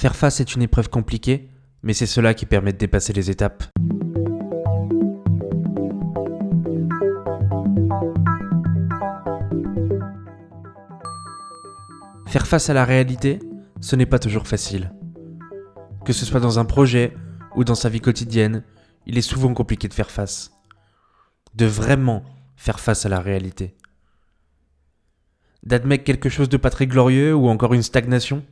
Faire face est une épreuve compliquée, mais c'est cela qui permet de dépasser les étapes. Faire face à la réalité, ce n'est pas toujours facile. Que ce soit dans un projet ou dans sa vie quotidienne, il est souvent compliqué de faire face. De vraiment faire face à la réalité. D'admettre quelque chose de pas très glorieux ou encore une stagnation.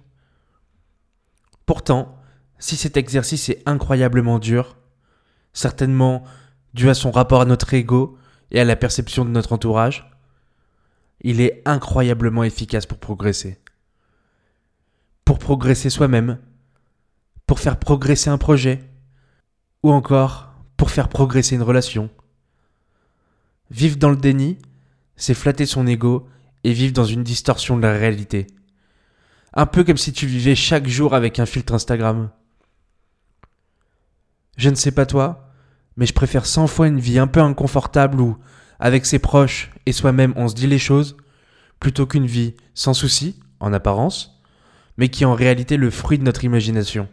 Pourtant, si cet exercice est incroyablement dur, certainement dû à son rapport à notre ego et à la perception de notre entourage, il est incroyablement efficace pour progresser. Pour progresser soi-même, pour faire progresser un projet, ou encore pour faire progresser une relation. Vivre dans le déni, c'est flatter son ego et vivre dans une distorsion de la réalité. Un peu comme si tu vivais chaque jour avec un filtre Instagram. Je ne sais pas toi, mais je préfère cent fois une vie un peu inconfortable où, avec ses proches et soi-même, on se dit les choses, plutôt qu'une vie sans souci, en apparence, mais qui est en réalité le fruit de notre imagination.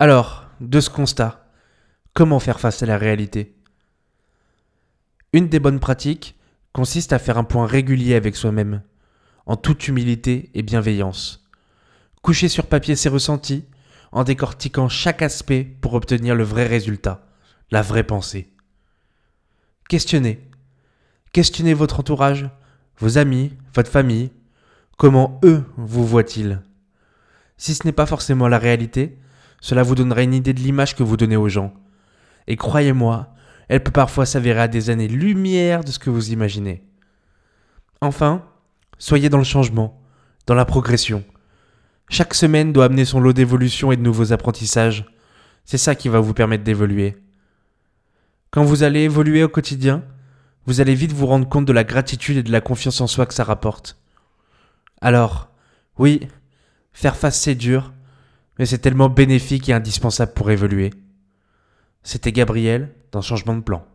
Alors, de ce constat, comment faire face à la réalité? Une des bonnes pratiques consiste à faire un point régulier avec soi-même, en toute humilité et bienveillance. Coucher sur papier ses ressentis, en décortiquant chaque aspect pour obtenir le vrai résultat, la vraie pensée. Questionnez. Questionnez votre entourage, vos amis, votre famille. Comment eux vous voient-ils? Si ce n'est pas forcément la réalité, cela vous donnera une idée de l'image que vous donnez aux gens. Et croyez-moi, elle peut parfois s'avérer à des années-lumière de ce que vous imaginez. Enfin, soyez dans le changement, dans la progression. Chaque semaine doit amener son lot d'évolution et de nouveaux apprentissages. C'est ça qui va vous permettre d'évoluer. Quand vous allez évoluer au quotidien, vous allez vite vous rendre compte de la gratitude et de la confiance en soi que ça rapporte. Alors, oui, faire face c'est dur, mais c'est tellement bénéfique et indispensable pour évoluer. C'était Gabriel dans Changement de plan.